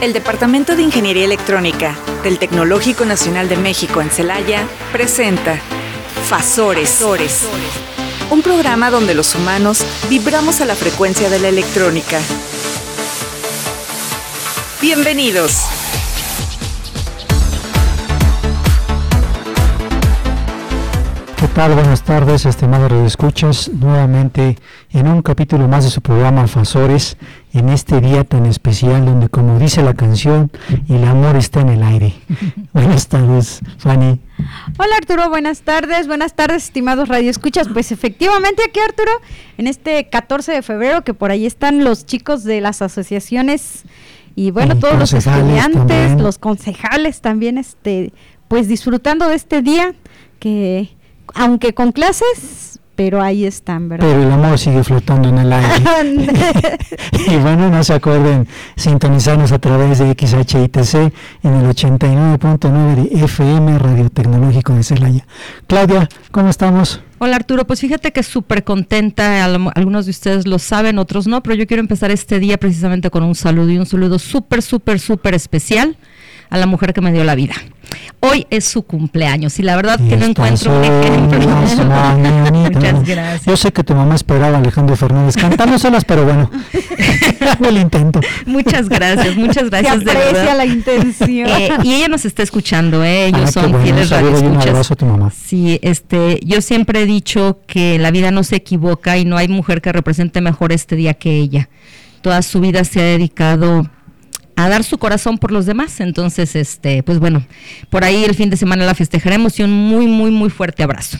El Departamento de Ingeniería Electrónica del Tecnológico Nacional de México en Celaya presenta Fasores, un programa donde los humanos vibramos a la frecuencia de la electrónica. Bienvenidos. ¿Qué tal? Buenas tardes, estimados escuchas nuevamente en un capítulo más de su programa Fasores, en este día tan especial donde, como dice la canción, el amor está en el aire. buenas tardes, Fanny. Hola Arturo, buenas tardes, buenas tardes, estimados radioescuchas. Pues efectivamente aquí Arturo, en este 14 de febrero, que por ahí están los chicos de las asociaciones y bueno, todos los estudiantes, los concejales también, este, pues disfrutando de este día que aunque con clases, pero ahí están, ¿verdad? Pero el amor sigue flotando en el aire. y bueno, no se acuerden sintonizarnos a través de XHITC en el 89.9 de FM Radio Tecnológico de Celaya. Claudia, ¿cómo estamos? Hola Arturo, pues fíjate que súper contenta, algunos de ustedes lo saben, otros no, pero yo quiero empezar este día precisamente con un saludo y un saludo súper, súper, súper especial a la mujer que me dio la vida. Hoy es su cumpleaños y la verdad que no encuentro un ejemplo. Muchas gracias. Yo sé que tu mamá esperaba a Alejandro Fernández cantándoselas, pero bueno, el intento. Muchas gracias, muchas gracias. Se aprecia la intención. Eh, y ella nos está escuchando, ¿eh? ellos ah, son fieles radioescuchas. a tu mamá. Sí, este, yo siempre he dicho que la vida no se equivoca y no hay mujer que represente mejor este día que ella. Toda su vida se ha dedicado a dar su corazón por los demás. Entonces, este, pues bueno, por ahí el fin de semana la festejaremos y un muy, muy, muy fuerte abrazo.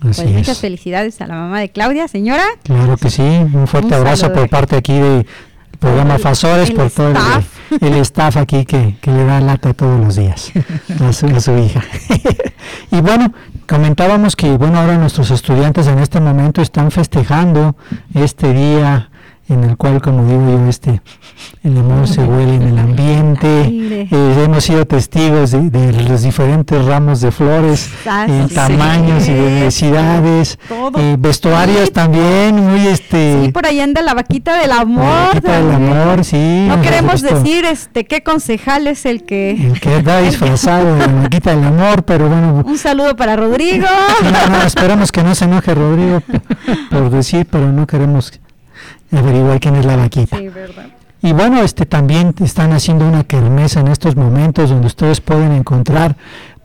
pues muchas felicidades a la mamá de Claudia, señora. Claro que sí, un fuerte abrazo por parte aquí de programa Fasores, por todo el, staff aquí que, le da lata todos los días a su, a su hija. y bueno, comentábamos que bueno ahora nuestros estudiantes en este momento están festejando este día en el cual, como digo yo, este, el amor se huele en el ambiente. Eh, hemos sido testigos de, los diferentes ramos de flores, en tamaños y diversidades, eh, vestuarios también, muy este. Sí, por ahí anda la vaquita del amor. La vaquita del amor, sí. No queremos decir este qué concejal es el que. El que está disfrazado de la vaquita del amor, pero bueno. Un saludo para Rodrigo. esperamos que no se enoje Rodrigo por decir, pero no queremos averiguar quién es la vaquita. Sí, verdad. Y bueno, este también están haciendo una kermesa en estos momentos donde ustedes pueden encontrar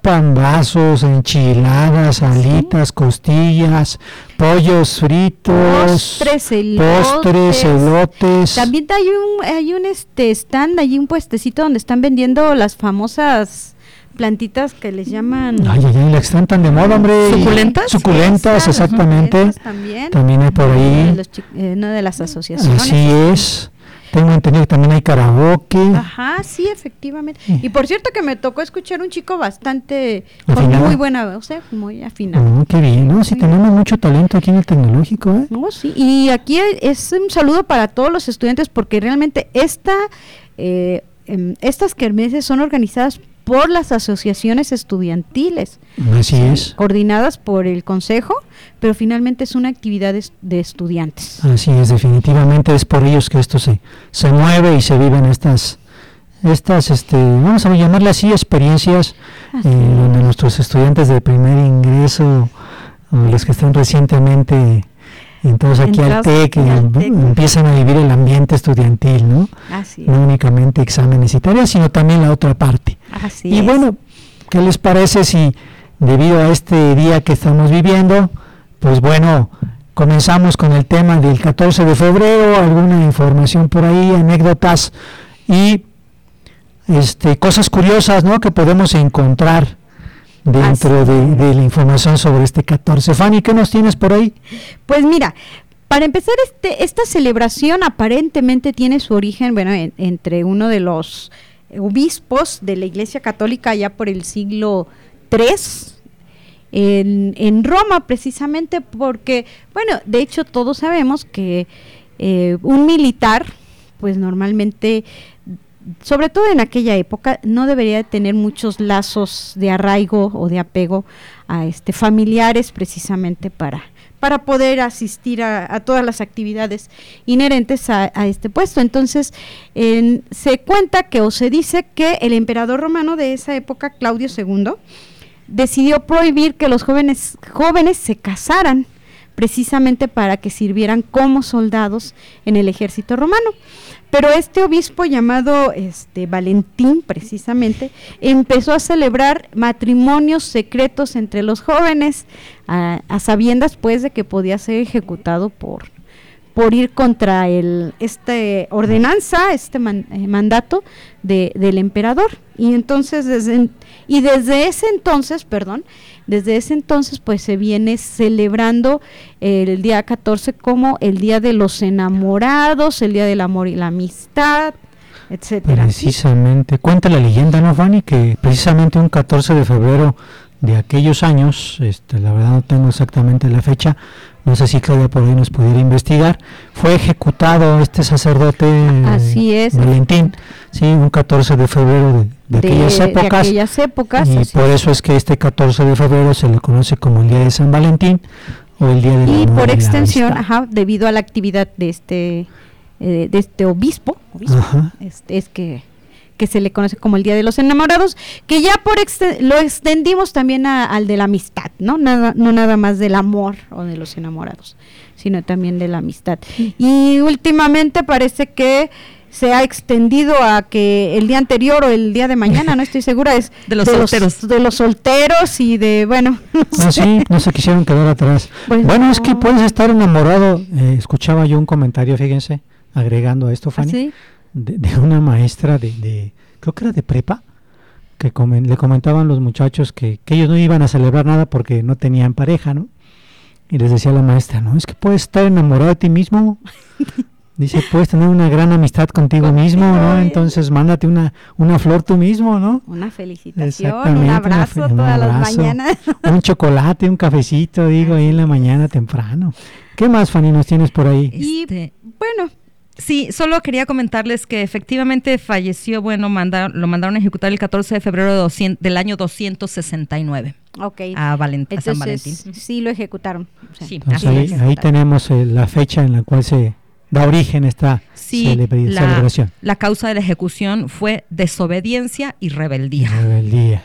pambazos, enchiladas, alitas, costillas, pollos fritos, postres, elotes. También hay un hay un este stand, hay un puestecito donde están vendiendo las famosas plantitas que les llaman. Ay, ay, ay, están tan de moda, hombre. ¿Suculentas? Suculentas, exactamente. también. También hay por ahí. Eh, una de las asociaciones. Así es. Tengo entendido que también hay karaoke. Ajá, sí, efectivamente. Y por cierto que me tocó escuchar un chico bastante, con muy buena voz, ¿eh? muy afinado. Oh, qué bien, ¿no? Sí, tenemos mucho talento aquí en el tecnológico, ¿eh? No, sí. Y aquí es un saludo para todos los estudiantes porque realmente esta, eh, em, estas kermeses son organizadas por las asociaciones estudiantiles. Así es. Coordinadas por el consejo, pero finalmente es una actividad de, estudiantes. Así es, definitivamente es por ellos que esto se, se mueve y se viven estas, estas este, vamos a llamarle así, experiencias eh, donde nuestros estudiantes de primer ingreso o los que están recientemente entonces aquí al TEC, empiezan a vivir el ambiente estudiantil, ¿no? Así no únicamente exámenes y tareas, sino también la otra parte. Así y bueno, ¿qué les parece si debido a este día que estamos viviendo, pues bueno, comenzamos con el tema del 14 de febrero, alguna información por ahí, anécdotas y este, cosas curiosas, ¿no? Que podemos encontrar dentro de, la información sobre este 14. Fanny, ¿qué nos tienes por ahí? Pues mira, para empezar, este, esta celebración aparentemente tiene su origen, bueno, entre uno de los obispos de la Iglesia Católica ya por el siglo III, en, en, Roma precisamente porque, bueno, de hecho todos sabemos que eh, un militar, pues normalmente sobre todo en aquella época, no debería tener muchos lazos de arraigo o de apego a este familiares precisamente para para poder asistir a, todas las actividades inherentes a, este puesto. Entonces, se cuenta que o se dice que el emperador romano de esa época, Claudio II, decidió prohibir que los jóvenes, jóvenes se casaran precisamente para que sirvieran como soldados en el ejército romano. Pero este obispo llamado este, Valentín, precisamente, empezó a celebrar matrimonios secretos entre los jóvenes, a, sabiendas pues de que podía ser ejecutado por, por ir contra el, este ordenanza, este eh, mandato de, del emperador. Y entonces desde, y desde ese entonces, perdón, desde ese entonces pues se viene celebrando el día 14 como el día de los enamorados, el día del amor y la amistad, etcétera. Precisamente, cuenta la leyenda, ¿no, Fanny? Que precisamente un 14 de febrero de aquellos años, este, la verdad no tengo exactamente la fecha, no sé si Claudia por ahí nos pudiera investigar, fue ejecutado este sacerdote así es. Valentín, sí, un 14 de febrero de, aquellas épocas. De aquellas épocas. Y por eso es que este 14 de febrero se le conoce como el Día de San Valentín o el Día de Y por extensión, ajá, debido a la actividad de este, eh, de este obispo, este, es que que se le conoce como el Día de los Enamorados, que ya por lo extendimos también al de la amistad, ¿no? Nada, no nada más del amor o de los enamorados, sino también de la amistad. Y últimamente parece que se ha extendido a que el día anterior o el día de mañana, no estoy segura, es de los solteros. de los solteros y de, bueno. No, sí, no se quisieron quedar atrás. Pues bueno, es que puedes estar enamorado. Eh, escuchaba yo un comentario, fíjense, agregando a esto, Fanny. ¿Ah, de, una maestra de, creo que era de prepa, que le comentaban los muchachos que, que, ellos no iban a celebrar nada porque no tenían pareja, ¿no? Y les decía la maestra, no, es que puedes estar enamorado de ti mismo. Dice, puedes tener una gran amistad contigo mismo, ¿no? Entonces mándate una, una flor tú mismo, ¿no? Una felicitación, un abrazo todas las mañanas. Un chocolate, un cafecito, digo, ahí en la mañana temprano. ¿Qué más, Fanny, nos tienes por ahí? Y este, bueno, Sí, solo quería comentarles que efectivamente falleció, bueno, lo mandaron a ejecutar el 14 de febrero del año 269. Ok. A, San Valentín. Sí, lo ejecutaron. sí, ahí, tenemos eh, la fecha en la cual se da origen esta celebración. La causa de la ejecución fue desobediencia y rebeldía. Rebeldía.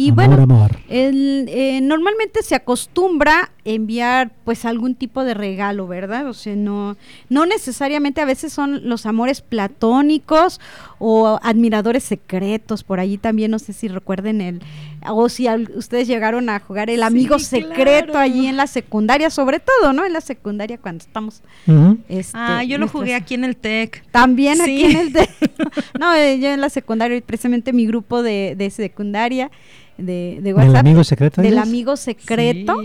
Y bueno, eh, normalmente se acostumbra enviar pues algún tipo de regalo, ¿verdad? O sea, no, no necesariamente a veces son los amores platónicos o admiradores secretos, por allí también no sé si recuerden el, o si ustedes llegaron a jugar el amigo secreto allí en la secundaria, sobre todo, ¿no? En la secundaria cuando estamos... Este, ah, yo lo jugué aquí en el TEC. También aquí en el TEC. no, eh, yo en la secundaria, precisamente mi grupo de, de secundaria de, de WhatsApp. ¿Del amigo secreto? Del amigo secreto.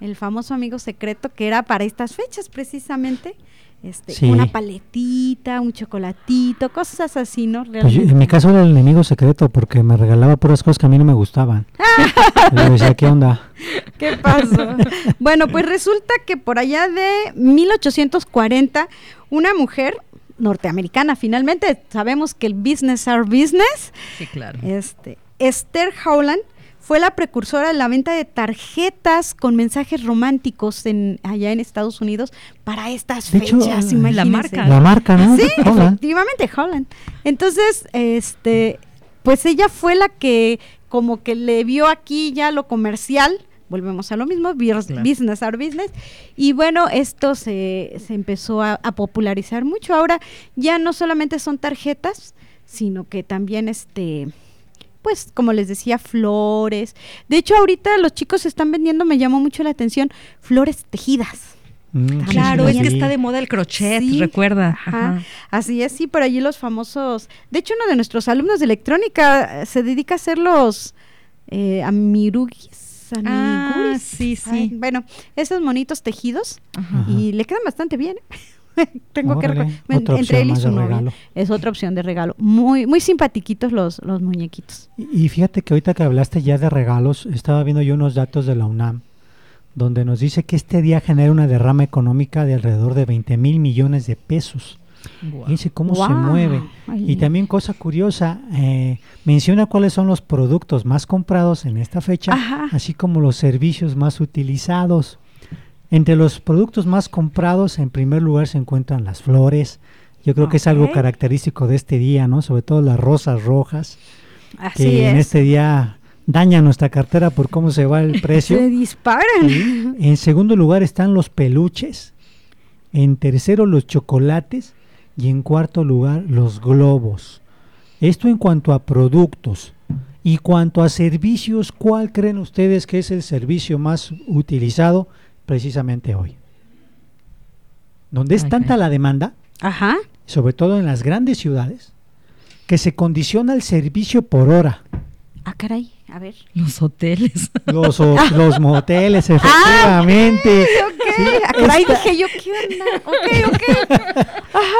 El famoso amigo secreto que era para estas fechas precisamente. Este, una paletita, un chocolatito, cosas así, ¿no? Pues en mi caso era el enemigo secreto porque me regalaba puras cosas que a mí no me gustaban. le decía, ¿qué onda? ¿Qué pasó? bueno, pues resulta que por allá de 1840, una mujer norteamericana, finalmente sabemos que el business are business. Sí, claro. Este, Esther Howland fue la precursora de la venta de tarjetas con mensajes románticos en, allá en Estados Unidos para estas fechas, La marca. La marca, ¿no? Sí, efectivamente, Holland. Entonces, este, pues ella fue la que como que le vio aquí ya lo comercial, volvemos a lo mismo, business are business, y bueno, esto se, se empezó a, a popularizar mucho. Ahora ya no solamente son tarjetas, sino que también este pues como les decía, flores. De hecho, ahorita los chicos están vendiendo, me llamó mucho la atención, flores tejidas. Mm, claro, es que está de moda el crochet, recuerda. Así es, sí, por allí los famosos. De hecho, uno de nuestros alumnos de electrónica eh, se dedica a hacer los eh, amirugis. Ah, sí, sí. bueno, esos monitos tejidos y le quedan bastante bien. Tengo que entre él y su novia. Es otra opción de regalo. Muy muy simpatiquitos los, los muñequitos. Y, fíjate que ahorita que hablaste ya de regalos, estaba viendo yo unos datos de la UNAM, donde nos dice que este día genera una derrama económica de alrededor de 20 mil millones de pesos. dice cómo se mueve. Y también cosa curiosa, eh, menciona cuáles son los productos más comprados en esta fecha, así como los servicios más utilizados. Entre los productos más comprados, en primer lugar se encuentran las flores. Yo creo que es algo característico de este día, ¿no? Sobre todo las rosas rojas, Así que en es. este día dañan nuestra cartera por cómo se va el precio. Se disparan. Sí. En segundo lugar están los peluches. En tercero los chocolates. Y en cuarto lugar los globos. Esto en cuanto a productos. Y cuanto a servicios, ¿cuál creen ustedes que es el servicio más utilizado precisamente hoy? Donde es Ay, tanta la demanda, Ajá. sobre todo en las grandes ciudades, que se condiciona el servicio por hora. Ah, caray. A ver. Los hoteles. Los, ho- los moteles, efectivamente. Ok. Ah, caray, dije yo, ¿qué onda? Ok, ok.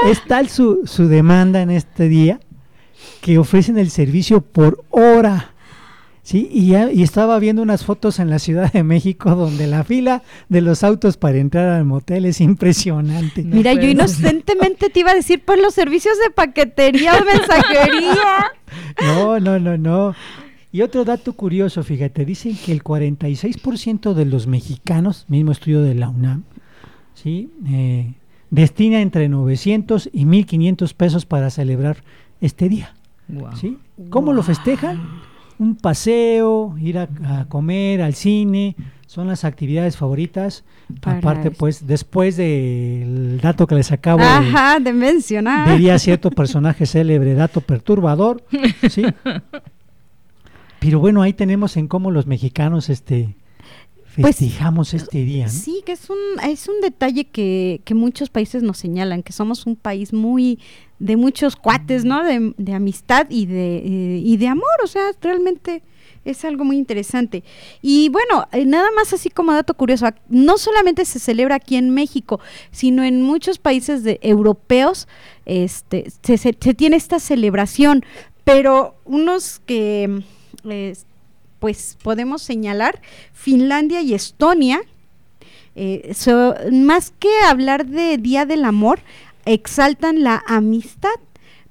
Es tal su, su demanda en este día que ofrecen el servicio por hora. Sí, y, ya- y estaba viendo unas fotos en la Ciudad de México donde la fila de los autos para entrar al motel es impresionante. No Mira, yo inocentemente te iba a decir, pues los servicios de paquetería o mensajería. No, no, no, no. Y otro dato curioso, fíjate, dicen que el 46% de los mexicanos, mismo estudio de la UNAM, ¿sí? Eh, destina entre 900 y 1500 pesos para celebrar este día. Wow. ¿sí? ¿Cómo lo festejan? Un paseo, ir a, a comer, al cine, son las actividades favoritas. Para Aparte, es- pues, después del dato que les acabo de mencionar. diría cierto personaje célebre, dato perturbador, ¿sí? Pero bueno, ahí tenemos en cómo los mexicanos este Pues, festejamos este día, ¿no? Sí, que es un, es un detalle que, que muchos países nos señalan, que somos un país muy de muchos cuates, ¿no? De, de amistad y de, eh, y de amor, o sea, realmente es algo muy interesante. Y bueno, eh, nada más así como dato curioso, no solamente se celebra aquí en México, sino en muchos países de, europeos este, se, se- se tiene esta celebración, pero unos que... mm, pues podemos señalar Finlandia y Estonia, eh, so- más que hablar de Día del Amor, exaltan la amistad.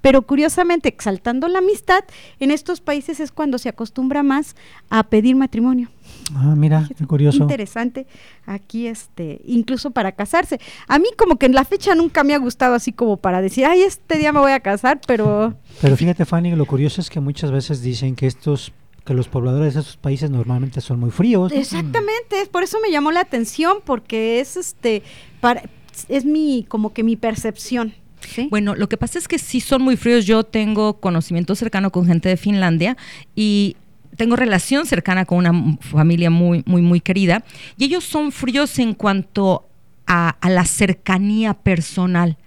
Pero curiosamente, exaltando la amistad, en estos países es cuando se acostumbra más a pedir matrimonio. Ah, mira, qué curioso. Interesante. Aquí, este, incluso para casarse. A mí como que en la fecha nunca me ha gustado así como para decir, ay, este día me voy a casar, pero Pero fíjate, Fanny, lo curioso es que muchas veces dicen que estos que los pobladores de esos países normalmente son muy fríos. ¿no? Exactamente, es por eso me llamó la atención, porque es este, para, es mi, como que mi percepción. ¿sí? Bueno, lo que pasa es que sí son muy fríos. Yo tengo conocimiento cercano con gente de Finlandia y tengo relación cercana con una familia muy, muy, muy querida. Y ellos son fríos en cuanto a, a la cercanía personal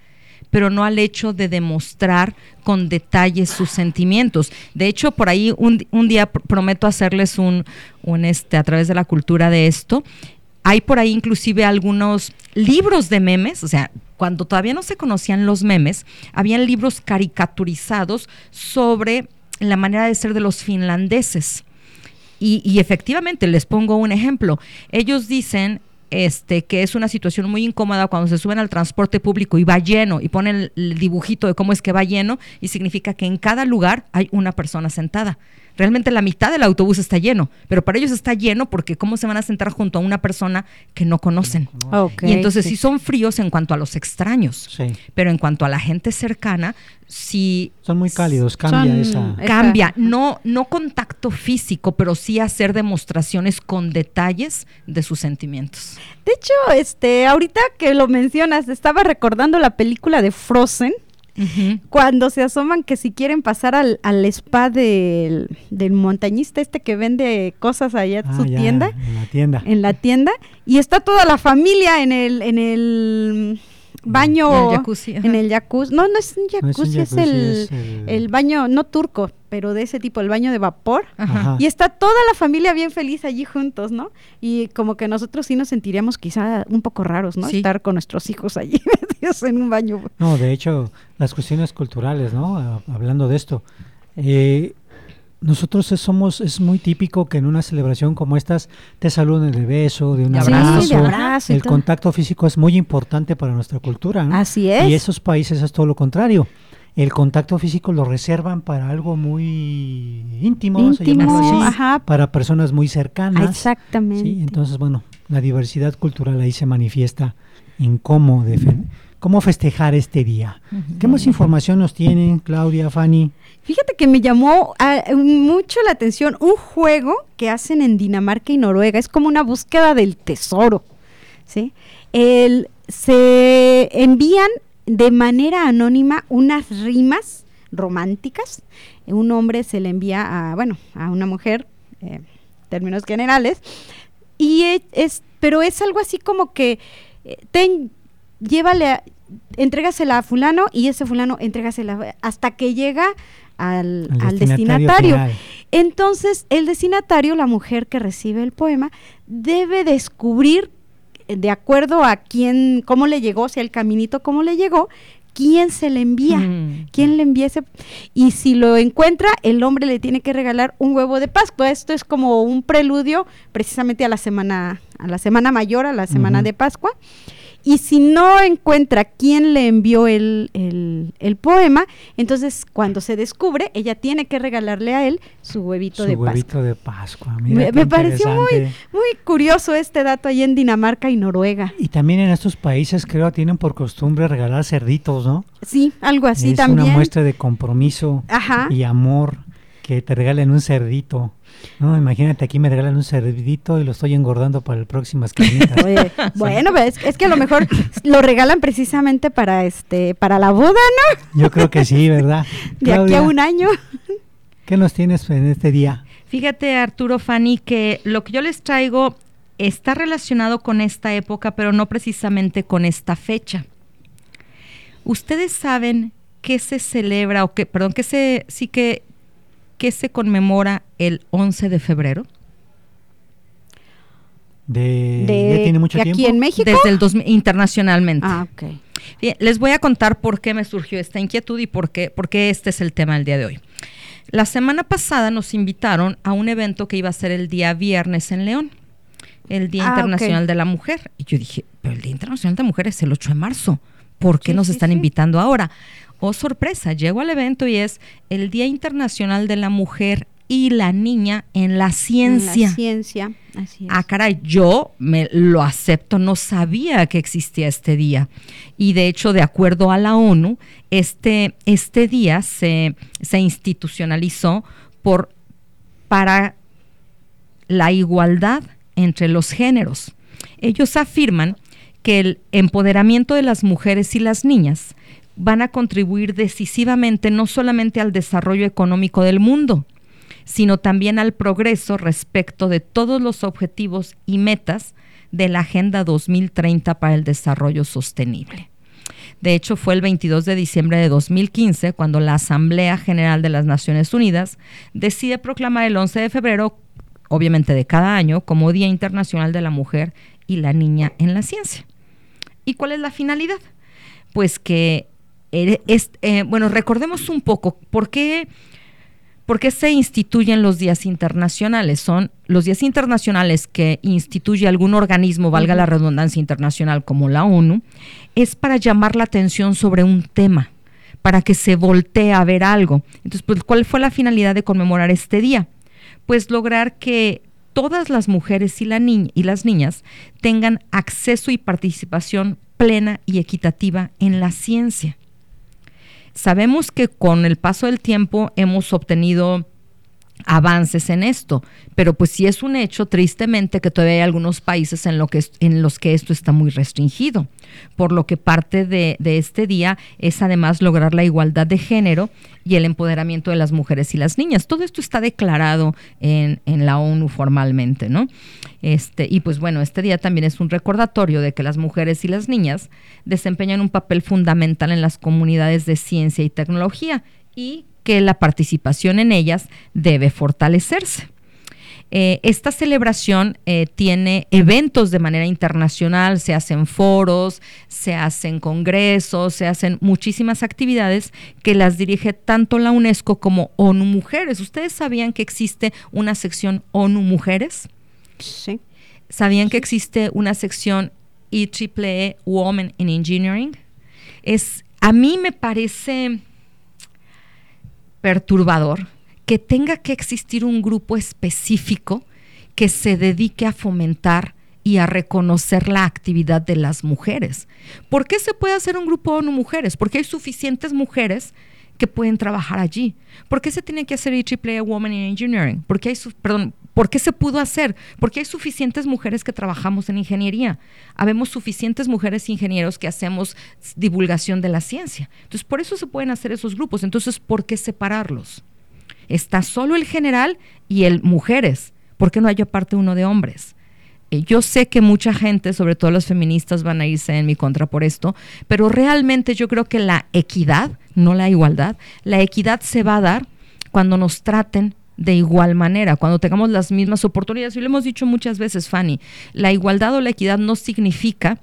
pero no al hecho de demostrar con detalles sus sentimientos. De hecho, por ahí un, un día pr- prometo hacerles un, un este, a través de la cultura de esto. Hay por ahí inclusive algunos libros de memes, o sea, cuando todavía no se conocían los memes, habían libros caricaturizados sobre la manera de ser de los finlandeses. Y efectivamente, les pongo un ejemplo. Ellos dicen este, que es una situación muy incómoda cuando se suben al transporte público y va lleno y ponen el, dibujito de cómo es que va lleno y significa que en cada lugar hay una persona sentada. Realmente la mitad del autobús está lleno, pero para ellos está lleno porque cómo se van a sentar junto a una persona que no conocen. Ok, y entonces sí. sí son fríos en cuanto a los extraños, Sí, pero en cuanto a la gente cercana, sí son muy cálidos, cambia. Esa- cambia, no, no contacto físico, pero sí hacer demostraciones con detalles de sus sentimientos. De hecho, este, ahorita que lo mencionas, estaba recordando la película de Frozen, cuando se asoman que si quieren pasar al, al spa del, del montañista este que vende cosas allá en Ah, su ya, tienda, En la tienda. en la tienda, y está toda la familia en el, en el baño, En el jacuzzi, ajá. en el jacuzzi. No, no es un No es un jacuzzi, es, el, es el- el baño, no turco, pero de ese tipo, el baño de vapor. Ajá. Y está toda la familia bien feliz allí juntos, ¿no? Y como que nosotros sí nos sentiríamos quizá un poco raros, ¿no? Sí. Estar con nuestros hijos allí metidos en un baño. No, de hecho, las cuestiones culturales, ¿no? Ah, Hablando de esto, eh, nosotros somos, es muy típico que en una celebración como estas te saluden de beso, de un De abrazo. Sí, de abrazo El contacto físico es muy importante para nuestra cultura, ¿no? Así es. Y esos países es todo lo contrario. El contacto físico lo reservan para algo muy íntimo, Íntimo, llamarlo así, ajá. para personas muy cercanas. Exactamente. Sí, entonces, bueno, la diversidad cultural ahí se manifiesta en cómo, cómo festejar este día. ¿Qué más información nos tienen, Claudia, Fanny? Fíjate que me llamó ah, mucho la atención un juego que hacen en Dinamarca y Noruega. Es como una búsqueda del tesoro. ¿sí? El, se envían de manera anónima unas rimas románticas. Un hombre se le envía a, bueno, a una mujer, eh, términos generales, y es, pero es algo así como que eh, ten, llévale, entrégasela a fulano y ese fulano entrégasela hasta que llega al, destinatario. Entonces, el destinatario, la mujer que recibe el poema, debe descubrir de acuerdo a quién, cómo le llegó, si el caminito, cómo le llegó, quién se le envía, mm. quién le envía ese. Y si lo encuentra, el hombre le tiene que regalar un huevo de Pascua. Esto es como un preludio precisamente a la semana, a la semana mayor, a la semana de Pascua. Y si no encuentra quién le envió el, poema, entonces cuando se descubre, ella tiene que regalarle a él su huevito de huevito de Pascua. me, pareció muy, muy curioso este dato ahí en Dinamarca y Noruega. Y también en estos países creo tienen por costumbre regalar cerditos, ¿no? Sí, algo así también. Es una muestra de compromiso y amor que te regalen un cerdito. No, imagínate, aquí me regalan un cerdito y lo estoy engordando para el próximo bueno, pues, es, que a lo mejor lo regalan precisamente para este para la boda, ¿no? Yo creo que sí, ¿verdad? De aquí a un año. ¿Qué nos tienes en este día? Fíjate, Arturo Fanny, que lo que yo les traigo está relacionado con esta época, pero no precisamente con esta fecha. Ustedes saben qué se celebra o que, perdón, que se sí que ¿qué se conmemora el 11 de febrero? De, ¿Ya tiene mucho tiempo? ¿Aquí en México? Desde el 2000, internacionalmente. Ah, ok. les voy a contar por qué me surgió esta inquietud y por qué, por qué este es el tema del día de hoy. La semana pasada nos invitaron a un evento que iba a ser el día viernes en León, el Día ah, Internacional de la Mujer. Y yo dije, pero el Día Internacional de la Mujer es el 8 de marzo. ¿Por qué nos están invitando ahora? Oh sorpresa, llego al evento y es el Día Internacional de la Mujer y la Niña en la Ciencia. En la ciencia, así es. Ah, caray, yo me lo acepto, no sabía que existía este día. Y de hecho, de acuerdo a la ONU, este, este día se, se institucionalizó por, para la igualdad entre los géneros. Ellos afirman que el empoderamiento de las mujeres y las niñas van a contribuir decisivamente no solamente al desarrollo económico del mundo, sino también al progreso respecto de todos los objetivos y metas de la Agenda 2030 para el Desarrollo Sostenible. De hecho, fue el 22 de diciembre de 2015 cuando la Asamblea General de las Naciones Unidas decide proclamar el 11 de febrero, obviamente de cada año, como Día Internacional de la Mujer y la Niña en la Ciencia. ¿Y cuál es la finalidad? Pues que eh, bueno, recordemos un poco por qué, por qué se instituyen los días internacionales. Son los días internacionales que instituye algún organismo, valga la redundancia internacional como la ONU, es para llamar la atención sobre un tema, para que se voltee a ver algo. Entonces, pues, ¿cuál fue la finalidad de conmemorar este día? Pues lograr que todas las mujeres y, la y las niñas tengan acceso y participación plena y equitativa en la ciencia. Sabemos que con el paso del tiempo hemos obtenido avances en esto, pero pues sí es un hecho tristemente que todavía hay algunos países en, los que esto está muy restringido, por lo que parte de, de, este día es además lograr la igualdad de género y el empoderamiento de las mujeres y las niñas. Todo esto está declarado en, en la ONU formalmente, ¿no? Este, y pues bueno, este día también es un recordatorio de que las mujeres y las niñas desempeñan un papel fundamental en las comunidades de ciencia y tecnología y que la participación en ellas debe fortalecerse. Eh, esta celebración eh, tiene eventos de manera internacional, se hacen foros, se hacen congresos, se hacen muchísimas actividades que las dirige tanto la UNESCO como ONU Mujeres. ¿Ustedes sabían que existe una sección ONU Mujeres? Sí. ¿Sabían que existe una sección IEEE Women in Engineering? Es, a mí me parece perturbador que tenga que existir un grupo específico que se dedique a fomentar y a reconocer la actividad de las mujeres. ¿Por qué se puede hacer un grupo ONU mujeres? Porque hay suficientes mujeres que pueden trabajar allí. ¿Por qué se tiene que hacer EAAA Women in Engineering? Porque hay, perdón, ¿Por qué se pudo hacer? Porque hay suficientes mujeres que trabajamos en ingeniería. Habemos suficientes mujeres ingenieros que hacemos divulgación de la ciencia. Entonces, por eso se pueden hacer esos grupos. Entonces, ¿por qué separarlos? Está solo el general y el mujeres. ¿Por qué no hay aparte uno de hombres? Eh, yo sé que mucha gente, sobre todo las feministas, van a irse en mi contra por esto, pero realmente yo creo que la equidad, no la igualdad, la equidad se va a dar cuando nos traten de igual manera, cuando tengamos las mismas oportunidades. Y lo hemos dicho muchas veces, Fanny, la igualdad o la equidad no significa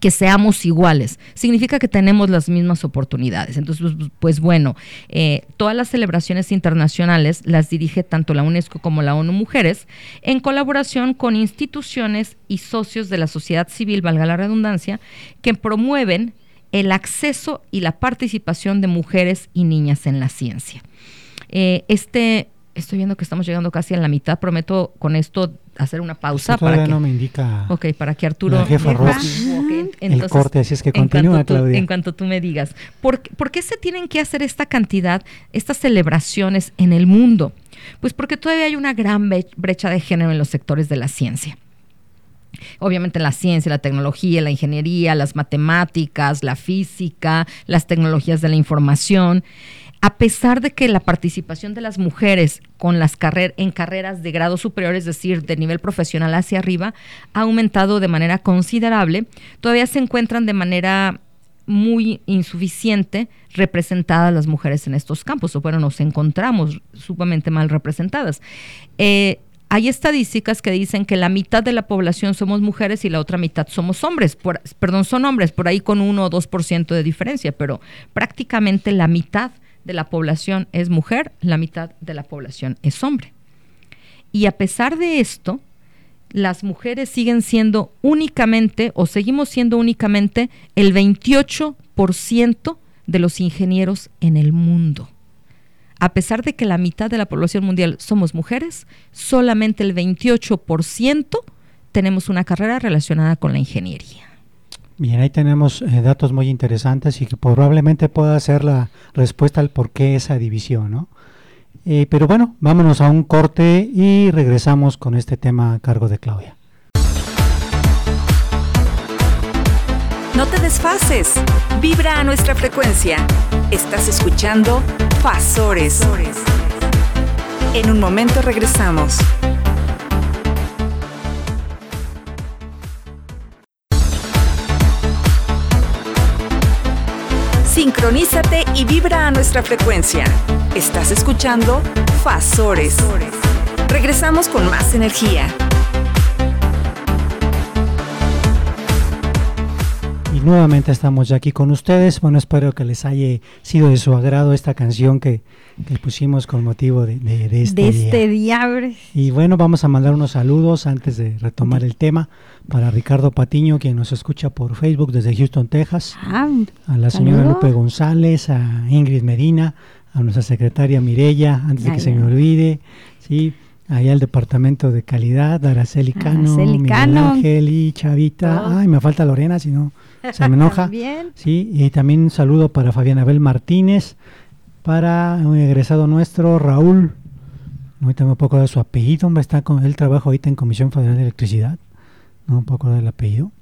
que seamos iguales, significa que tenemos las mismas oportunidades. Entonces, pues, pues, bueno, eh, todas las celebraciones internacionales las dirige tanto la UNESCO como la ONU Mujeres en colaboración con instituciones y socios de la sociedad civil, valga la redundancia, que promueven el acceso y la participación de mujeres y niñas en la ciencia. Eh, este Estoy viendo que estamos llegando casi a la mitad. Prometo con esto hacer una pausa. para que, no me indica. Ok, para que Arturo. jefa el corte, así es que continúa, Claudia. en cuanto tú me digas. ¿por, ¿Por qué se tienen que hacer esta cantidad, estas celebraciones en el mundo? Pues porque todavía hay una gran brecha de género en los sectores de la ciencia. Obviamente la ciencia, la tecnología, la ingeniería, las matemáticas, la física, las tecnologías de la información a pesar de que la participación de las mujeres con las en carreras de grado superior, es decir, de nivel profesional hacia arriba, ha aumentado de manera considerable, todavía se encuentran de manera muy insuficiente representadas las mujeres en estos campos, o bueno, nos encontramos sumamente mal representadas. Eh, hay estadísticas que dicen que la mitad de la población somos mujeres y la otra mitad somos hombres, perdón, son hombres, por ahí con 1 o 2% de diferencia, pero prácticamente la mitad de la población es mujer, la mitad de la población es hombre. Y a pesar de esto, las mujeres siguen siendo únicamente, o seguimos siendo únicamente, el 28% de los ingenieros en el mundo. A pesar de que la mitad de la población mundial somos mujeres, solamente el 28% tenemos una carrera relacionada con la ingeniería. Bien, ahí tenemos eh, datos muy interesantes y que probablemente pueda ser la respuesta al por qué esa división, ¿no? Eh, pero bueno, vámonos a un corte y regresamos con este tema a cargo de Claudia. No te desfases, vibra a nuestra frecuencia. Estás escuchando Fasores. En un momento regresamos. Sincronízate y vibra a nuestra frecuencia. Estás escuchando Fasores. Regresamos con más energía. Nuevamente estamos ya aquí con ustedes. Bueno, espero que les haya sido de su agrado esta canción que, pusimos con motivo de, este, de este día. Y bueno, vamos a mandar unos saludos antes de retomar el tema para Ricardo Patiño, quien nos escucha por Facebook desde Houston, Texas, ah, a la señora Lupe González, a Ingrid Medina, a nuestra secretaria Mirella, antes de que se me olvide, sí, allá al departamento de calidad, Araceli Cano, Miguel Ángel y Chavita, oh. ay, me falta Lorena, si no se me enoja, sí, y también un saludo para Fabián Abel Martínez, para un egresado nuestro, Raúl, ahorita me puedo de su apellido, hombre, está con, él trabaja ahorita en Comisión Federal de Electricidad, no un poco del apellido.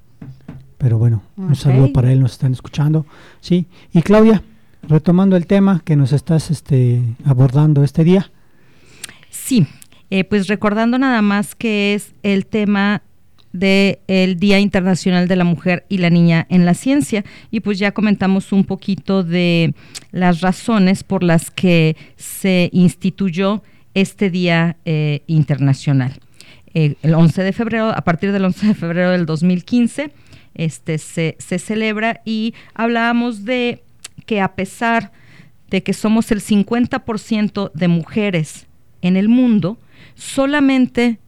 Pero bueno, un saludo para él, nos están escuchando. Sí, y Claudia, retomando el tema que nos estás este, abordando este día. Sí, eh, pues recordando nada más que es el tema del el Día Internacional de la Mujer y la Niña en la Ciencia y pues ya comentamos un poquito de las razones por las que se instituyó este Día eh, Internacional. Eh, el 11 de febrero, a partir del 11 de febrero del 2015, este, se, se celebra y hablábamos de que a pesar de que somos el 50% de mujeres en el mundo, solamente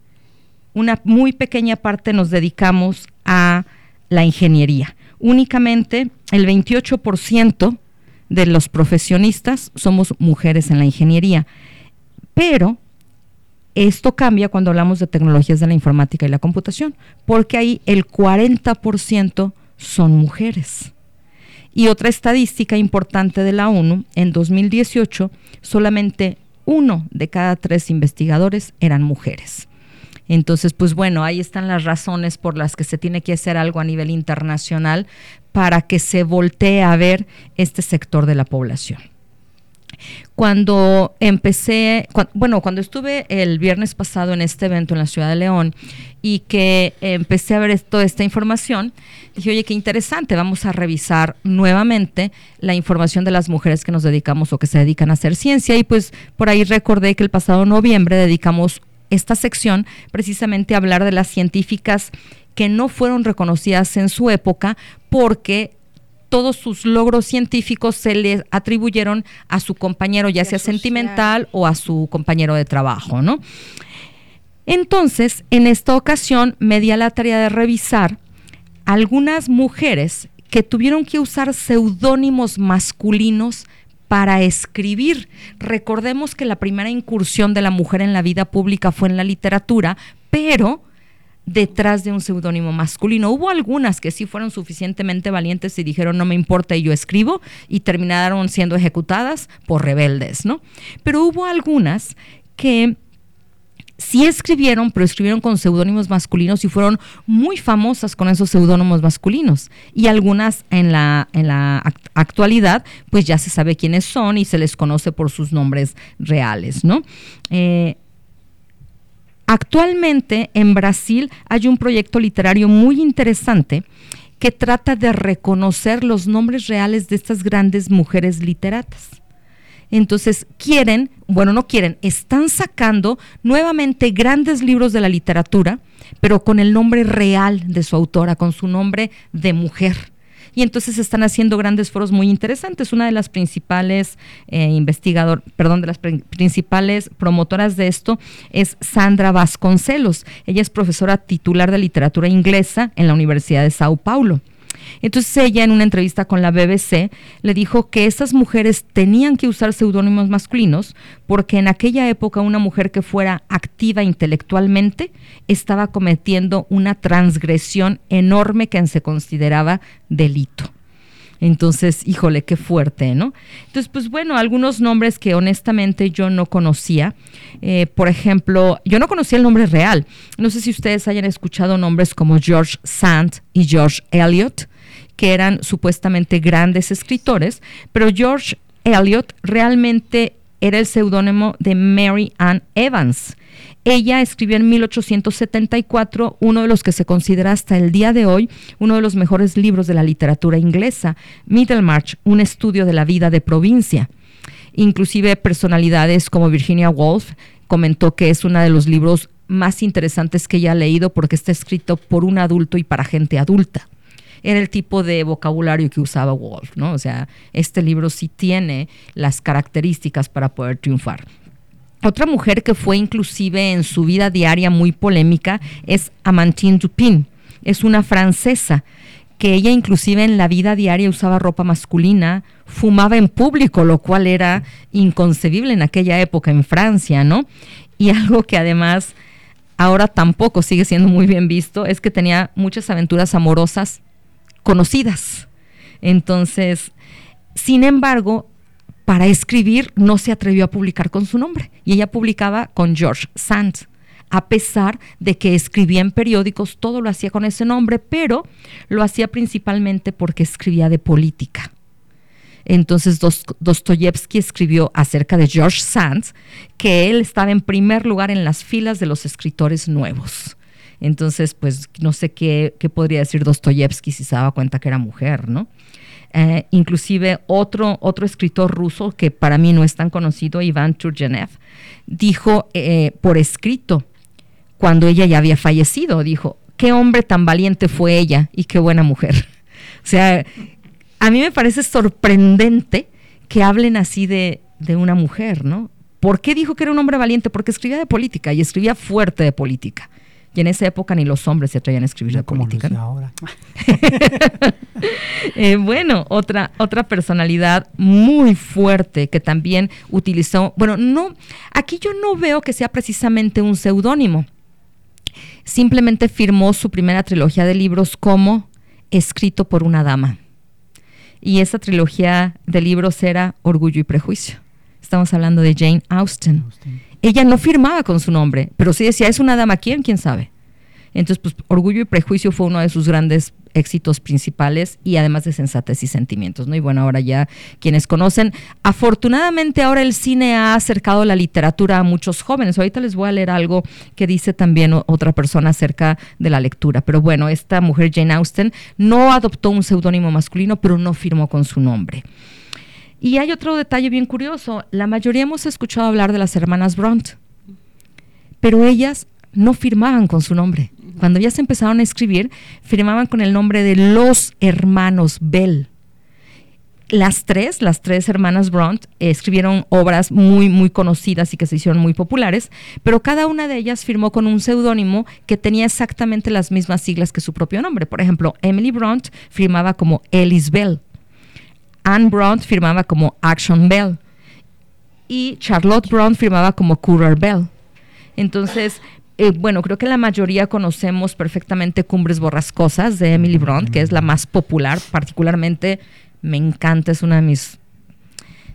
una muy pequeña parte nos dedicamos a la ingeniería. Únicamente el 28% de los profesionistas somos mujeres en la ingeniería. Pero Esto cambia cuando hablamos de tecnologías de la informática y la computación, porque ahí el 40% son mujeres. Y otra estadística importante de la ONU, en 2018 solamente uno de cada tres investigadores eran mujeres. Entonces, pues bueno, ahí están las razones por las que se tiene que hacer algo a nivel internacional para que se voltee a ver este sector de la población. Cuando empecé, bueno, cuando estuve el viernes pasado en este evento en la ciudad de León y que empecé a ver toda esta información, dije, oye, qué interesante, vamos a revisar nuevamente la información de las mujeres que nos dedicamos o que se dedican a hacer ciencia. Y pues por ahí recordé que el pasado noviembre dedicamos esta sección precisamente hablar de las científicas que no fueron reconocidas en su época porque todos sus logros científicos se le atribuyeron a su compañero, ya sea sentimental o a su compañero de trabajo, ¿no? Entonces, en esta ocasión me di a la tarea de revisar algunas mujeres que tuvieron que usar seudónimos masculinos para escribir. Recordemos que la primera incursión de la mujer en la vida pública fue en la literatura, pero detrás de un seudónimo masculino. Hubo algunas que sí fueron suficientemente valientes y dijeron no me importa y yo escribo y terminaron siendo ejecutadas por rebeldes, ¿no? Pero hubo algunas que sí escribieron, pero escribieron con seudónimos masculinos y fueron muy famosas con esos seudónimos masculinos. Y algunas en la, en la actualidad, pues ya se sabe quiénes son y se les conoce por sus nombres reales, ¿no? Eh, Actualmente en Brasil hay un proyecto literario muy interesante que trata de reconocer los nombres reales de estas grandes mujeres literatas. Entonces quieren, bueno, no quieren, están sacando nuevamente grandes libros de la literatura, pero con el nombre real de su autora, con su nombre de mujer y entonces están haciendo grandes foros muy interesantes. Una de las principales eh, investigador, perdón, de las principales promotoras de esto es Sandra Vasconcelos. Ella es profesora titular de literatura inglesa en la Universidad de Sao Paulo. Entonces ella en una entrevista con la BBC le dijo que esas mujeres tenían que usar seudónimos masculinos porque en aquella época una mujer que fuera activa intelectualmente estaba cometiendo una transgresión enorme que se consideraba delito. Entonces, híjole, qué fuerte, ¿no? Entonces, pues bueno, algunos nombres que honestamente yo no conocía. Eh, por ejemplo, yo no conocía el nombre real. No sé si ustedes hayan escuchado nombres como George Sand y George Eliot que eran supuestamente grandes escritores, pero George Eliot realmente era el seudónimo de Mary Ann Evans. Ella escribió en 1874 uno de los que se considera hasta el día de hoy uno de los mejores libros de la literatura inglesa, Middlemarch, un estudio de la vida de provincia. Inclusive personalidades como Virginia Woolf comentó que es uno de los libros más interesantes que ella ha leído porque está escrito por un adulto y para gente adulta era el tipo de vocabulario que usaba Wolf, ¿no? O sea, este libro sí tiene las características para poder triunfar. Otra mujer que fue inclusive en su vida diaria muy polémica es Amantine Dupin. Es una francesa que ella inclusive en la vida diaria usaba ropa masculina, fumaba en público, lo cual era inconcebible en aquella época en Francia, ¿no? Y algo que además ahora tampoco sigue siendo muy bien visto es que tenía muchas aventuras amorosas conocidas. Entonces, sin embargo, para escribir no se atrevió a publicar con su nombre y ella publicaba con George Sand. A pesar de que escribía en periódicos, todo lo hacía con ese nombre, pero lo hacía principalmente porque escribía de política. Entonces Dostoyevsky escribió acerca de George Sand que él estaba en primer lugar en las filas de los escritores nuevos. Entonces, pues no sé qué, podría decir Dostoyevsky si se daba cuenta que era mujer, ¿no? Eh, inclusive otro, otro escritor ruso que para mí no es tan conocido, Iván Turgenev, dijo eh, por escrito, cuando ella ya había fallecido, dijo, qué hombre tan valiente fue ella y qué buena mujer. O sea, a mí me parece sorprendente que hablen así de, de una mujer, ¿no? ¿Por qué dijo que era un hombre valiente? Porque escribía de política y escribía fuerte de política Y en esa época ni los hombres se atrevían a escribir de política. ahora. Eh, bueno, otra, otra personalidad muy fuerte que también utilizó, bueno, no, aquí yo no veo que sea precisamente un seudónimo. Simplemente firmó su primera trilogía de libros como escrito por una dama. Y esa trilogía de libros era Orgullo y Prejuicio. Estamos hablando de Jane Austen. Ella no firmaba con su nombre, pero sí decía, es una dama, ¿quién? ¿Quién sabe? Entonces, pues Orgullo y Prejuicio fue uno de sus grandes éxitos principales y además de sensatez y sentimientos, ¿no? Y bueno, ahora ya quienes conocen, afortunadamente ahora el cine ha acercado la literatura a muchos jóvenes. Ahorita les voy a leer algo que dice también otra persona acerca de la lectura. Pero bueno, esta mujer Jane Austen no adoptó un seudónimo masculino, pero no firmó con su nombre. Y hay otro detalle bien curioso. La mayoría hemos escuchado hablar de las hermanas Bront, pero ellas no firmaban con su nombre. Cuando ellas empezaron a escribir, firmaban con el nombre de los hermanos Bell. Las tres, las tres hermanas Bront, escribieron obras muy, muy conocidas y que se hicieron muy populares, pero cada una de ellas firmó con un seudónimo que tenía exactamente las mismas siglas que su propio nombre. Por ejemplo, Emily Bront firmaba como Ellis Bell, Anne Bront firmaba como Action Bell y Charlotte Bront firmaba como Currer Bell. Entonces, eh, bueno, creo que la mayoría conocemos perfectamente Cumbres Borrascosas de Emily Bront, que es la más popular, particularmente me encanta, es una de mis,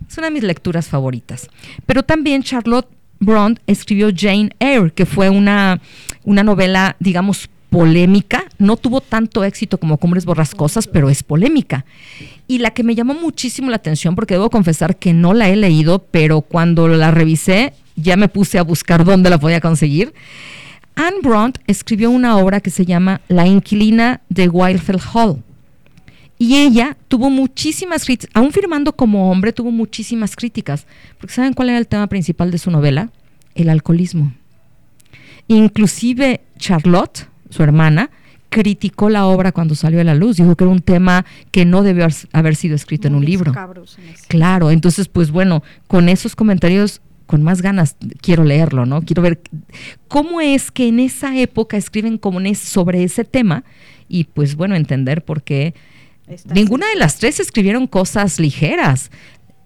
es una de mis lecturas favoritas. Pero también Charlotte Bront escribió Jane Eyre, que fue una, una novela, digamos, polémica, no tuvo tanto éxito como Cumbres Borrascosas, pero es polémica. Y la que me llamó muchísimo la atención, porque debo confesar que no la he leído, pero cuando la revisé ya me puse a buscar dónde la podía conseguir. Anne Bront escribió una obra que se llama La inquilina de Wildfell Hall. Y ella tuvo muchísimas críticas, aún firmando como hombre, tuvo muchísimas críticas. Porque ¿saben cuál era el tema principal de su novela? El alcoholismo. Inclusive Charlotte, su hermana, criticó la obra cuando salió a la luz, dijo que era un tema que no debió haber sido escrito en un libro. Claro, entonces pues bueno, con esos comentarios con más ganas quiero leerlo, ¿no? Quiero ver cómo es que en esa época escriben como sobre ese tema y pues bueno, entender por qué ninguna de las tres escribieron cosas ligeras.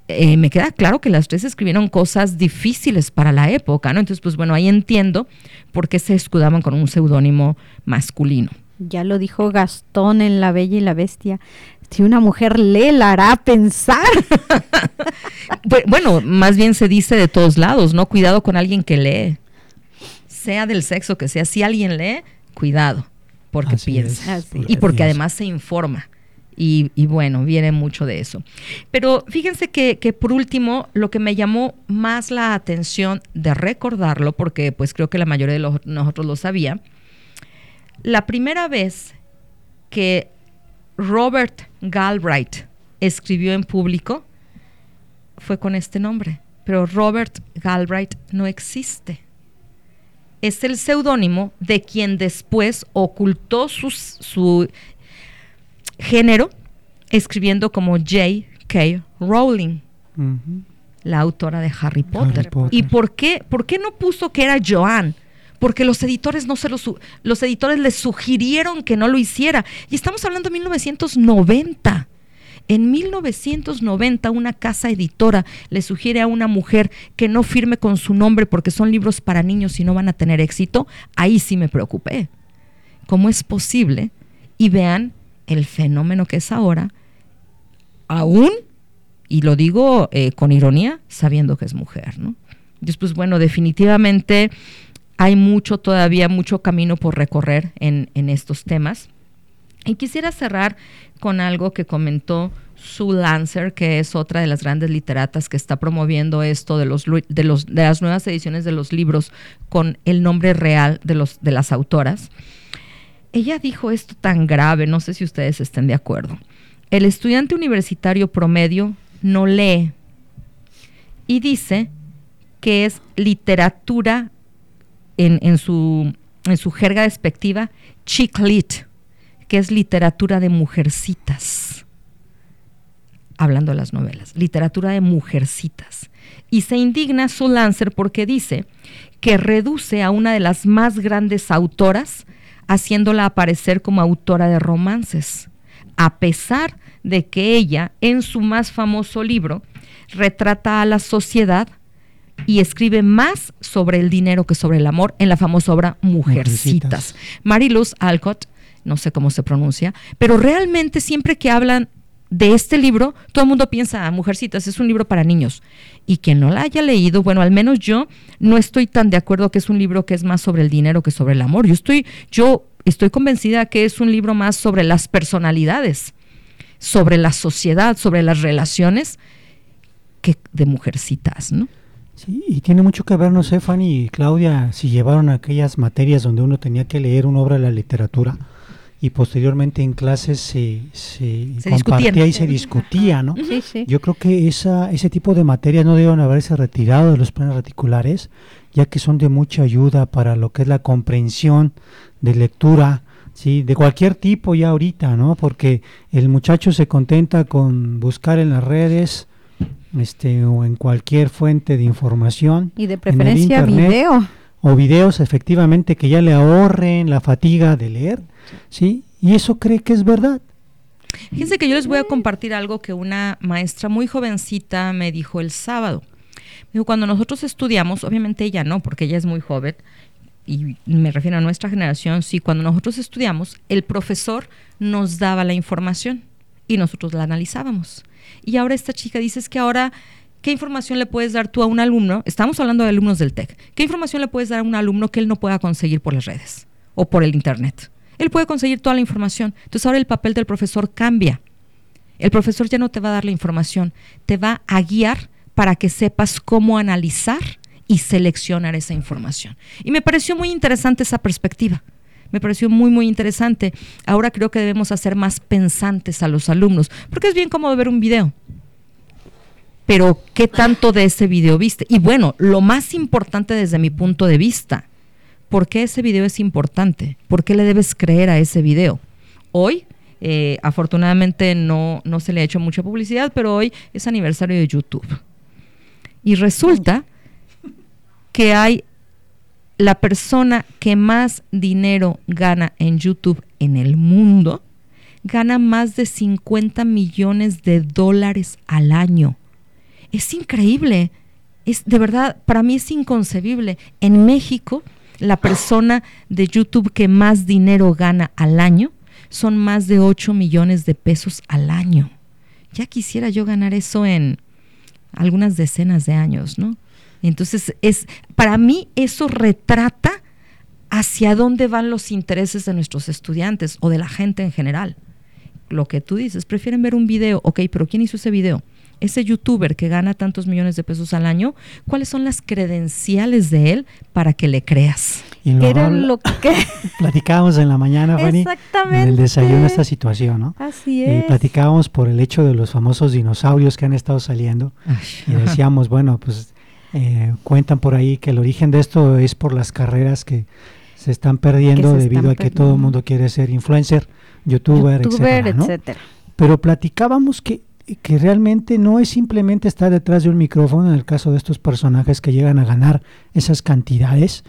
Eh, me queda claro que las tres escribieron cosas difíciles para la época, ¿no? Entonces, pues bueno, ahí entiendo por qué se escudaban con un seudónimo masculino. Ya lo dijo Gastón en La Bella y la Bestia. Si una mujer lee, la hará pensar. bueno, más bien se dice de todos lados, ¿no? Cuidado con alguien que lee. Sea del sexo que sea, si alguien lee, cuidado, porque piensa. Y porque además se informa. Y, bueno, viene mucho de eso. Pero fíjense que, por último, lo que me llamó más la atención de recordarlo, porque pues creo que la mayoría de nosotros lo sabía, la primera vez que Robert Galbraith escribió en público fue con este nombre, pero Robert Galbraith no existe. Es el seudónimo de quien después ocultó su género escribiendo como J.K. Rowling, la autora de Harry Potter. ¿Y por qué, por qué no puso que era Joan? porque los editores no se lo los editores le sugirieron que no lo hiciera. Y estamos hablando de 1990. En 1990 una casa editora le sugiere a una mujer que no firme con su nombre porque son libros para niños y no van a tener éxito. Ahí sí me preocupé. ¿Cómo es posible? Y vean el fenómeno que es ahora, aún, y lo digo eh, con ironía, sabiendo que es mujer, ¿no? Después, bueno, definitivamente hay mucho todavía, mucho camino por recorrer en, estos temas. Y quisiera cerrar con algo que comentó Sue Lancer, que es otra de las grandes literatas que está promoviendo esto de, de, los, de las nuevas ediciones de los libros con el nombre real de, los, de las autoras. Ella dijo esto tan grave, no sé si ustedes estén de acuerdo. El estudiante universitario promedio no lee y dice que es literatura en, su, en su jerga despectiva, chick lit, que es literatura de mujercitas. Hablando de las novelas, literatura de mujercitas. Y se indigna su Lancer porque dice que reduce a una de las más grandes autoras, haciéndola aparecer como autora de romances, a pesar de que ella, en su más famoso libro, retrata a la sociedad y escribe más sobre el dinero que sobre el amor en la famosa obra Mujercitas. Mariluz Alcott, no sé cómo se pronuncia, pero realmente siempre que hablan de este libro, todo el mundo piensa, ah, Mujercitas, es un libro para niños. Y quien no la haya leído, bueno, al menos yo no estoy tan de acuerdo que es un libro que es más sobre el dinero que sobre el amor. Yo estoy, yo estoy convencida que es un libro más sobre las personalidades, sobre la sociedad, sobre las relaciones, que de Mujercitas, ¿no? Sí, y tiene mucho que ver, no sé, Fanny y Claudia, si llevaron aquellas materias donde uno tenía que leer una obra de la literatura y posteriormente en clases se, se, compartía y se discutía, ¿no? Yo creo que esa, ese tipo de materias no deben haberse retirado de los planes reticulares, ya que son de mucha ayuda para lo que es la comprensión de lectura, sí, de cualquier tipo ya ahorita, ¿no? Porque el muchacho se contenta con buscar en las redes, este, o en cualquier fuente de información. Y de preferencia video. O videos efectivamente que ya le ahorren la fatiga de leer ¿sí? Y eso cree que es verdad. Fíjense que yo les voy a compartir algo que una maestra muy jovencita me dijo el sábado. Me dijo, cuando nosotros estudiamos, obviamente ella no, porque ella es muy joven, y me refiero a nuestra generación, sí, cuando nosotros estudiamos, el profesor nos daba la información y nosotros la analizábamos. Y ahora esta chica dice es que ahora, ¿qué información le puedes dar tú a un alumno? Estamos hablando de alumnos del TEC. ¿Qué información le puedes dar a un alumno que él no pueda conseguir por las redes o por el Internet? Él puede conseguir toda la información. Entonces ahora el papel del profesor cambia. El profesor ya no te va a dar la información, te va a guiar para que sepas cómo analizar y seleccionar esa información. Y me pareció muy interesante esa perspectiva. Me pareció muy, muy interesante. Ahora creo que debemos hacer más pensantes a los alumnos, porque es bien cómodo ver un video. Pero, ¿qué tanto de ese video viste? Y bueno, lo más importante desde mi punto de vista, ¿por qué ese video es importante? ¿Por qué le debes creer a ese video? Hoy, eh, afortunadamente no, no se le ha hecho mucha publicidad, pero hoy es aniversario de YouTube. Y resulta que hay la persona que más dinero gana en YouTube en el mundo, gana más de 50 millones de dólares al año. Es increíble. Es de verdad, para mí es inconcebible. En México la persona de YouTube que más dinero gana al año son más de 8 millones de pesos al año. Ya quisiera yo ganar eso en algunas decenas de años, ¿no? Entonces, es, para mí eso retrata hacia dónde van los intereses de nuestros estudiantes o de la gente en general. Lo que tú dices, prefieren ver un video, ok, pero ¿quién hizo ese video? Ese youtuber que gana tantos millones de pesos al año, ¿cuáles son las credenciales de él para que le creas? Y Era lo que platicábamos en la mañana, Fanny, Exactamente. en el desayuno esta situación, ¿no? Así es. Y platicábamos por el hecho de los famosos dinosaurios que han estado saliendo y decíamos, bueno, pues eh, cuentan por ahí que el origen de esto es por las carreras que se están perdiendo debido a que todo el mundo quiere ser influencer, youtuber, etcétera, etcétera. Pero platicábamos que que realmente no es simplemente estar detrás de un micrófono en el caso de estos personajes que llegan a ganar esas cantidades,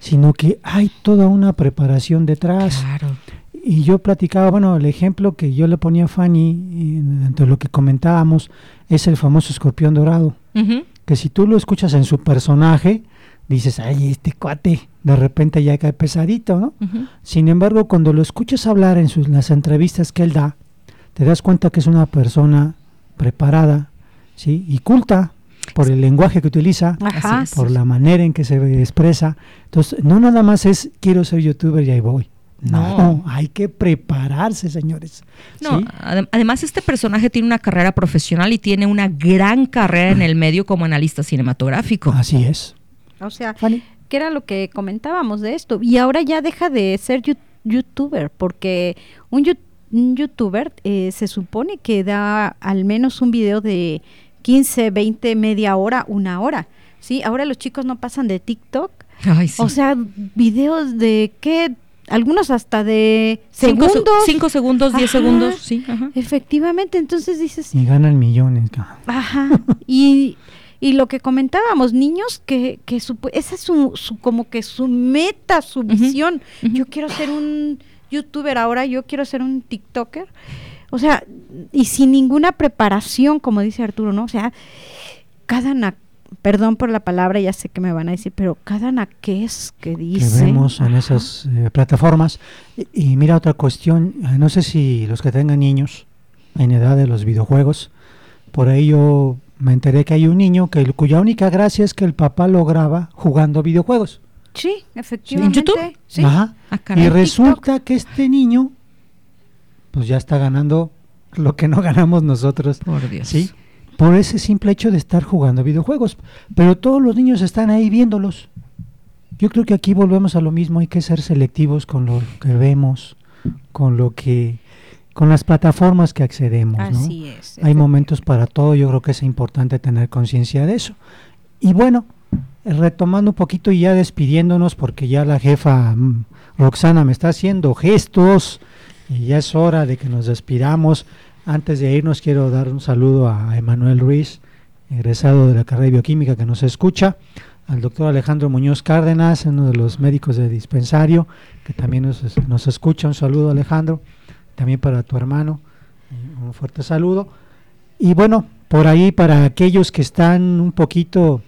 sino que hay toda una preparación detrás. Claro. Y yo platicaba, bueno, el ejemplo que yo le ponía a Fanny, dentro de lo que comentábamos, es el famoso escorpión dorado. Que si tú lo escuchas en su personaje, dices, ay, este cuate, de repente ya cae pesadito, ¿no? Sin embargo, cuando lo escuchas hablar en sus, las entrevistas que él da, te das cuenta que es una persona preparada ¿sí? y culta por el lenguaje que utiliza, por la manera en que se expresa. Entonces, no nada más es quiero ser youtuber y ahí voy. No, hay que prepararse, señores. No, además este personaje tiene una carrera profesional y tiene una gran carrera en el medio como analista cinematográfico. Así es. O sea, ¿qué era lo que comentábamos de esto? Y ahora ya deja de ser youtuber, porque un youtuber un youtuber eh, se supone que da al menos un video de 15, 20, media hora, una hora. ¿sí? Ahora los chicos no pasan de TikTok. O sea, videos de qué algunos hasta de segundos. Cinco, segundos, diez segundos, sí. Efectivamente, entonces dices... Y ganan millones. Ajá. y, Y lo que comentábamos, niños que, que su, esa es su, como que su meta, su visión. Yo quiero ser un youtuber ahora, yo quiero ser un TikToker. O sea, y sin ninguna preparación, como dice Arturo, ¿no? O sea, cada perdón por la palabra, ya sé que me van a decir, pero cada naqués que dice. Que vemos en esas eh, plataformas. Y, mira otra cuestión, eh, no sé si los que tengan niños en edad de los videojuegos, por ahí yo me enteré que hay un niño que cuya única gracia es que el papá lo graba jugando videojuegos. Sí, efectivamente. ¿En YouTube? Sí. Ajá. Ah, y resulta que este niño, pues ya está ganando lo que no ganamos nosotros. Por Dios. Sí por ese simple hecho de estar jugando videojuegos. Pero todos los niños están ahí viéndolos. Yo creo que aquí volvemos a lo mismo, hay que ser selectivos con lo que vemos, con lo que con las plataformas que accedemos, Así es. Hay momentos para todo, yo creo que es importante tener conciencia de eso. Y bueno, retomando un poquito y ya despidiéndonos porque ya la jefa mm, Roxana me está haciendo gestos y ya es hora de que nos despidamos. Antes de irnos quiero dar un saludo a Emanuel Ruiz, egresado de la carrera de bioquímica que nos escucha, al doctor Alejandro Muñoz Cárdenas, uno de los médicos de dispensario, que también nos, escucha. Un saludo Alejandro, también para tu hermano, un fuerte saludo. Y bueno, por ahí para aquellos que están un poquito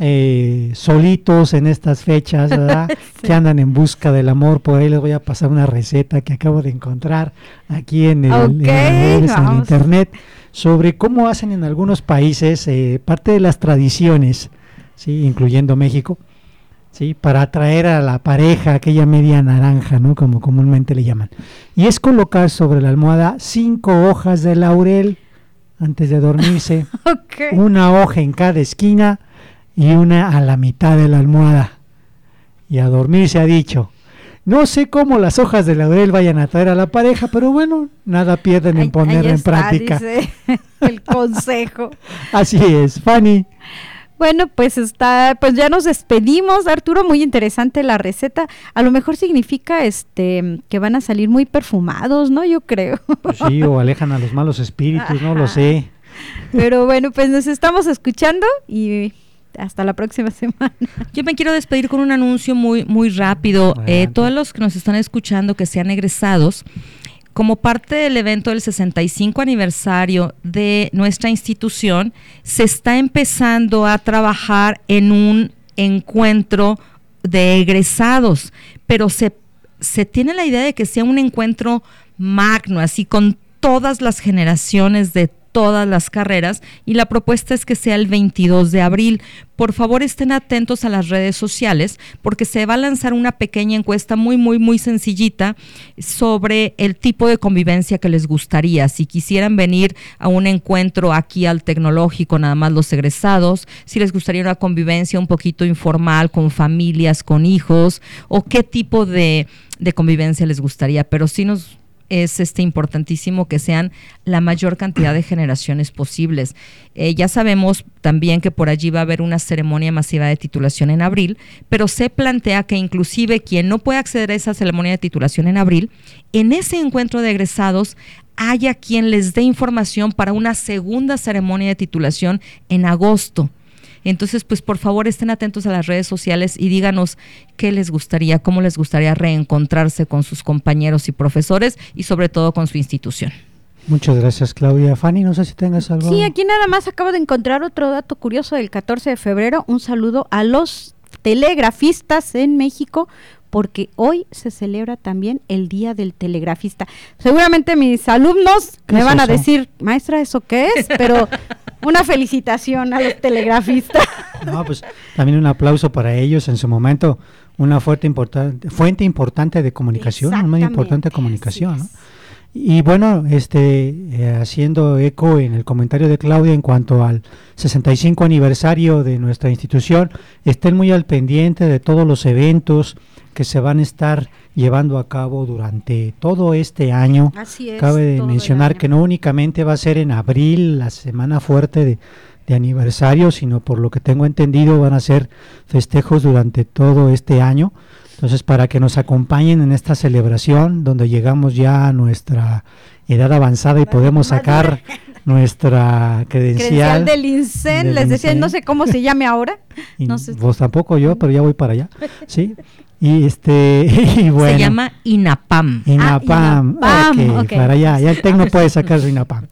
eh, solitos en estas fechas, ¿verdad? que andan en busca del amor. Por ahí les voy a pasar una receta que acabo de encontrar aquí en el, internet sobre cómo hacen en algunos países eh, parte de las tradiciones, sí, incluyendo México, sí, para atraer a la pareja aquella media naranja, ¿no? Como comúnmente le llaman. Y es colocar sobre la almohada cinco hojas de laurel antes de dormirse, una hoja en cada esquina y una a la mitad de la almohada. Y a dormir se ha dicho. No sé cómo las hojas de laurel vayan a traer a la pareja, pero bueno, nada pierden en ponerla en práctica. el consejo. Así es, Fanny. Bueno, pues está, pues ya nos despedimos, Arturo, muy interesante la receta. A lo mejor significa este que van a salir muy perfumados, ¿no? Yo creo. Pues sí, o alejan a los malos espíritus, no lo sé. Pero bueno, pues nos estamos escuchando y hasta la próxima semana. Yo me quiero despedir con un anuncio muy, muy rápido. Eh, todos los que nos están escuchando que sean egresados, como parte del evento del 65 aniversario de nuestra institución, se está empezando a trabajar en un encuentro de egresados, pero se, se tiene la idea de que sea un encuentro magno, así con todas las generaciones de todas las carreras y la propuesta es que sea el 22 de abril. Por favor estén atentos a las redes sociales porque se va a lanzar una pequeña encuesta muy, muy, muy sencillita sobre el tipo de convivencia que les gustaría. Si quisieran venir a un encuentro aquí al tecnológico, nada más los egresados, si les gustaría una convivencia un poquito informal con familias, con hijos, o qué tipo de, de convivencia les gustaría. Pero sí nos es este importantísimo que sean la mayor cantidad de generaciones posibles. Eh, ya sabemos también que por allí va a haber una ceremonia masiva de titulación en abril, pero se plantea que inclusive quien no puede acceder a esa ceremonia de titulación en abril, en ese encuentro de egresados haya quien les dé información para una segunda ceremonia de titulación en agosto. Entonces, pues por favor estén atentos a las redes sociales y díganos qué les gustaría, cómo les gustaría reencontrarse con sus compañeros y profesores y sobre todo con su institución. Muchas gracias, Claudia. Fanny, no sé si tengas algo. Sí, aquí nada más acabo de encontrar otro dato curioso del 14 de febrero. Un saludo a los telegrafistas en México porque hoy se celebra también el Día del Telegrafista. Seguramente mis alumnos me van a decir, maestra, ¿eso qué es? Pero una felicitación a los telegrafistas. No, pues también un aplauso para ellos en su momento, una fuerte importante, fuente importante de comunicación, un medio importante comunicación. Y bueno, este, eh, haciendo eco en el comentario de Claudia en cuanto al 65 aniversario de nuestra institución, estén muy al pendiente de todos los eventos, que se van a estar llevando a cabo durante todo este año. Así es, Cabe de mencionar que no únicamente va a ser en abril, la semana fuerte de, aniversario, sino por lo que tengo entendido van a ser festejos durante todo este año. Entonces, para que nos acompañen en esta celebración, donde llegamos ya a nuestra edad avanzada y podemos sacar nuestra credencial, credencial del INSEN, les decía, no sé cómo se llame ahora. no sé. Pues tampoco yo, pero ya voy para allá. Sí. Y este y bueno, se llama INAPAM. INAPAM. Ah, okay, para allá, ya el Tecno puede sacar su INAPAM.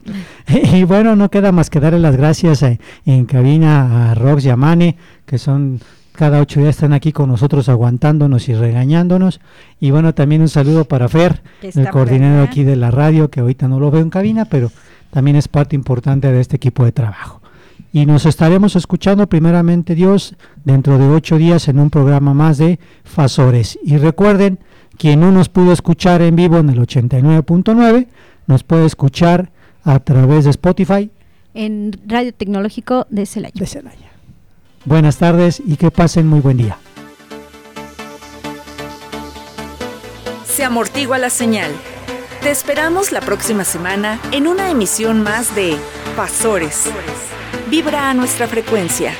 y bueno, no queda más que darle las gracias en cabina a Rox y a Mane, que son cada ocho días están aquí con nosotros aguantándonos y regañándonos. Y bueno, también un saludo para Fer, el coordinador aquí de la radio, que ahorita no lo veo en cabina, pero también es parte importante de este equipo de trabajo. Y nos estaremos escuchando primeramente Dios dentro de ocho días en un programa más de Fasores. Y recuerden, quien no nos pudo escuchar en vivo en el 89.9, nos puede escuchar a través de Spotify. En Radio Tecnológico de Celaya. De Celaya. Buenas tardes y que pasen muy buen día. Se amortigua la señal. Te esperamos la próxima semana en una emisión más de Pasores. Vibra a nuestra frecuencia.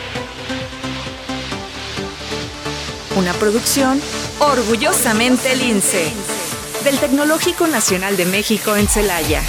Una producción orgullosamente lince del Tecnológico Nacional de México en Celaya.